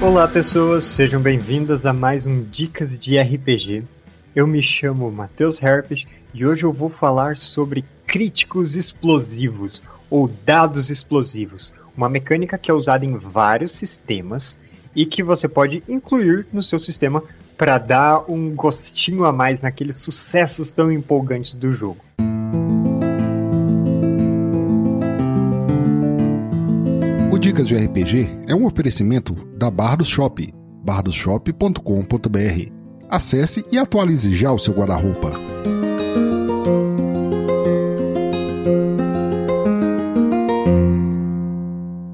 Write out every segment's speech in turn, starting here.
Olá pessoas, sejam bem-vindas a mais um Dicas de RPG. Eu me chamo Matheus Herpes e hoje eu vou falar sobre críticos explosivos ou dados explosivos, uma mecânica que é usada em vários sistemas e que você pode incluir no seu sistema para dar um gostinho a mais naqueles sucessos tão empolgantes do jogo. Dicas de RPG é um oferecimento da Bardos Shop, bardosshop.com.br. Acesse e atualize já o seu guarda-roupa.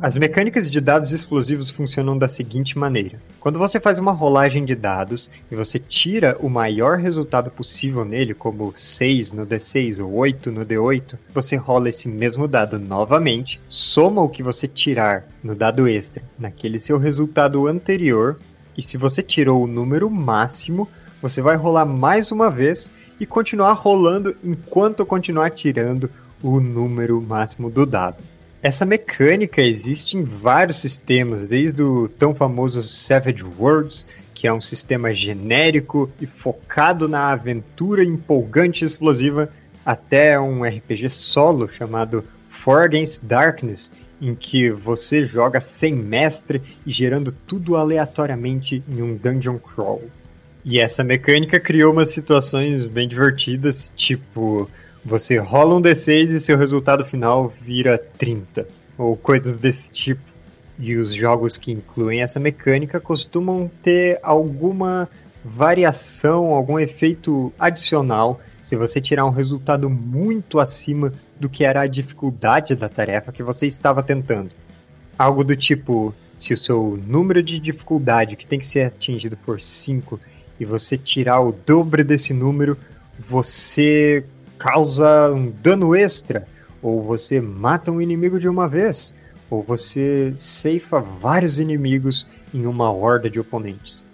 As mecânicas de dados explosivos funcionam da seguinte maneira: quando você faz uma rolagem de dados e você tira o maior resultado possível nele, como 6 no D6 ou 8 no D8, você rola esse mesmo dado novamente, soma o que você tirar no dado extra naquele seu resultado anterior, e se você tirou o número máximo, você vai rolar mais uma vez e continuar rolando enquanto continuar tirando o número máximo do dado. Essa mecânica existe em vários sistemas, desde o tão famoso Savage Worlds, que é um sistema genérico e focado na aventura empolgante e explosiva, até um RPG solo chamado For Against Darkness, em que você joga sem mestre e gerando tudo aleatoriamente em um dungeon crawl. E essa mecânica criou umas situações bem divertidas, tipo você rola um D6 e seu resultado final vira 30, ou coisas desse tipo. E os jogos que incluem essa mecânica costumam ter alguma variação, algum efeito adicional se você tirar um resultado muito acima do que era a dificuldade da tarefa que você estava tentando. Algo do tipo, se o seu número de dificuldade que tem que ser atingido por 5 e você tirar o dobro desse número, você causa um dano extra, ou você mata um inimigo de uma vez, ou você ceifa vários inimigos em uma horda de oponentes.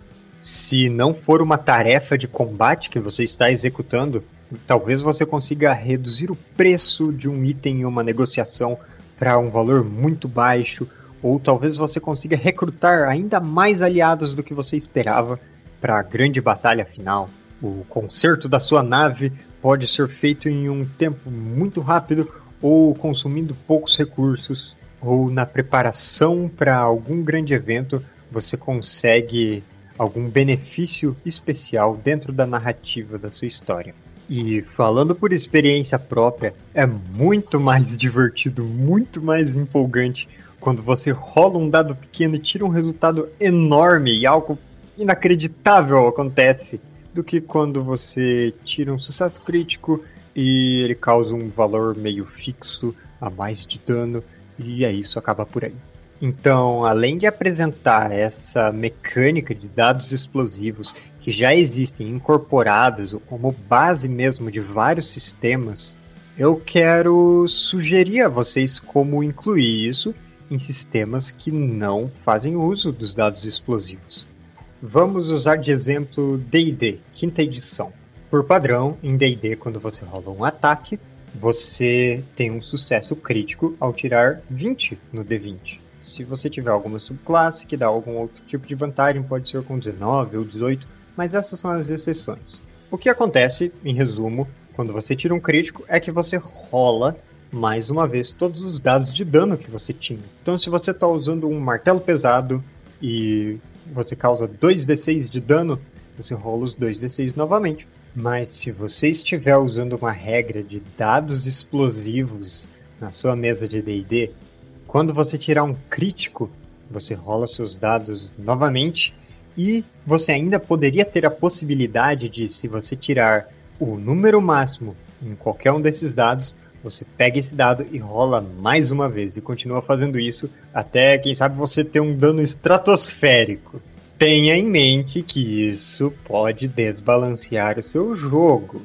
Se não for uma tarefa de combate que você está executando, talvez você consiga reduzir o preço de um item em uma negociação para um valor muito baixo, ou talvez você consiga recrutar ainda mais aliados do que você esperava para a grande batalha final. O conserto da sua nave pode ser feito em um tempo muito rápido ou consumindo poucos recursos, ou na preparação para algum grande evento você consegue algum benefício especial dentro da narrativa da sua história. E falando por experiência própria, é muito mais divertido, muito mais empolgante quando você rola um dado pequeno e tira um resultado enorme e algo inacreditável acontece do que quando você tira um sucesso crítico e ele causa um valor meio fixo a mais de dano e é isso, acaba por aí. Então, além de apresentar essa mecânica de dados explosivos que já existem incorporados como base mesmo de vários sistemas, eu quero sugerir a vocês como incluir isso em sistemas que não fazem uso dos dados explosivos. Vamos usar de exemplo D&D, quinta edição. Por padrão, em D&D, quando você rola um ataque, você tem um sucesso crítico ao tirar 20 no D20. Se você tiver alguma subclasse que dá algum outro tipo de vantagem, pode ser com 19 ou 18, mas essas são as exceções. O que acontece, em resumo, quando você tira um crítico é que você rola mais uma vez todos os dados de dano que você tinha. Então, se você está usando um martelo pesado e você causa 2d6 de dano, você rola os 2d6 novamente. Mas se você estiver usando uma regra de dados explosivos na sua mesa de D&D, quando você tirar um crítico, você rola seus dados novamente e você ainda poderia ter a possibilidade de, se você tirar o número máximo em qualquer um desses dados, você pega esse dado e rola mais uma vez e continua fazendo isso até, quem sabe, você ter um dano estratosférico. Tenha em mente que isso pode desbalancear o seu jogo.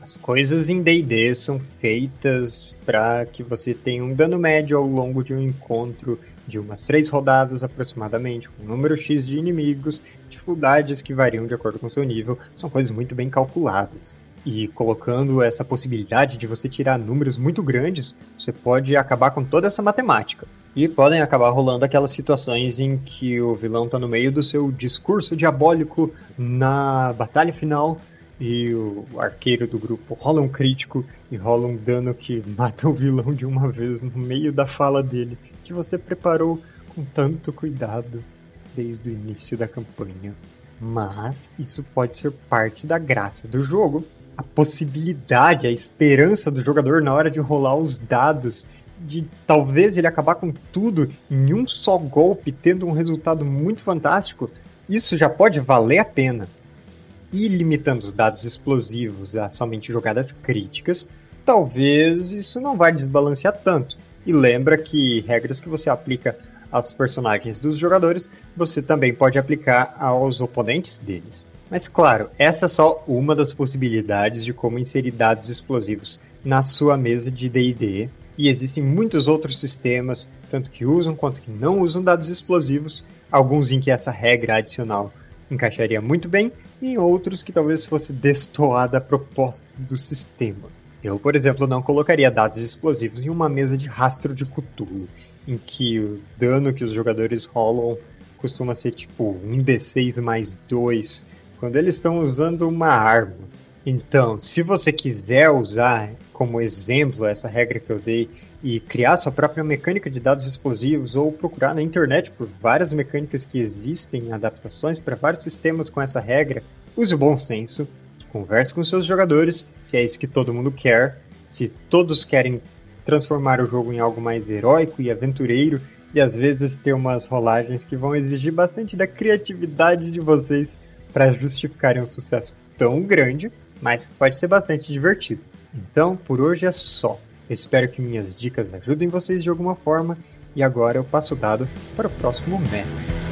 As coisas em D&D são feitas para que você tenha um dano médio ao longo de um encontro de umas três rodadas aproximadamente, com um número X de inimigos, dificuldades que variam de acordo com seu nível, são coisas muito bem calculadas. E colocando essa possibilidade de você tirar números muito grandes, você pode acabar com toda essa matemática. E podem acabar rolando aquelas situações em que o vilão tá no meio do seu discurso diabólico na batalha final e o arqueiro do grupo rola um crítico e rola um dano que mata o vilão de uma vez no meio da fala dele, que você preparou com tanto cuidado desde o início da campanha. Mas isso pode ser parte da graça do jogo. A possibilidade, a esperança do jogador na hora de rolar os dados, de talvez ele acabar com tudo em um só golpe, tendo um resultado muito fantástico, isso já pode valer a pena. E limitando os dados explosivos a somente jogadas críticas, talvez isso não vai desbalancear tanto. E lembra que regras que você aplica aos personagens dos jogadores, você também pode aplicar aos oponentes deles. Mas claro, essa é só uma das possibilidades de como inserir dados explosivos na sua mesa de D&D, e existem muitos outros sistemas, tanto que usam quanto que não usam dados explosivos, alguns em que essa regra adicional encaixaria muito bem, e em outros que talvez fosse destoada a proposta do sistema. Eu, por exemplo, não colocaria dados explosivos em uma mesa de rastro de Cthulhu, em que o dano que os jogadores rolam costuma ser tipo 1d6 mais 2, quando eles estão usando uma arma. Então, se você quiser usar como exemplo essa regra que eu dei e criar sua própria mecânica de dados explosivos ou procurar na internet por várias mecânicas que existem, adaptações para vários sistemas com essa regra, use o bom senso, converse com seus jogadores, se é isso que todo mundo quer, se todos querem transformar o jogo em algo mais heróico e aventureiro e às vezes ter umas rolagens que vão exigir bastante da criatividade de vocês para justificarem um sucesso tão grande, mas pode ser bastante divertido. Então, por hoje é só. Espero que minhas dicas ajudem vocês de alguma forma e agora eu passo o dado para o próximo mestre.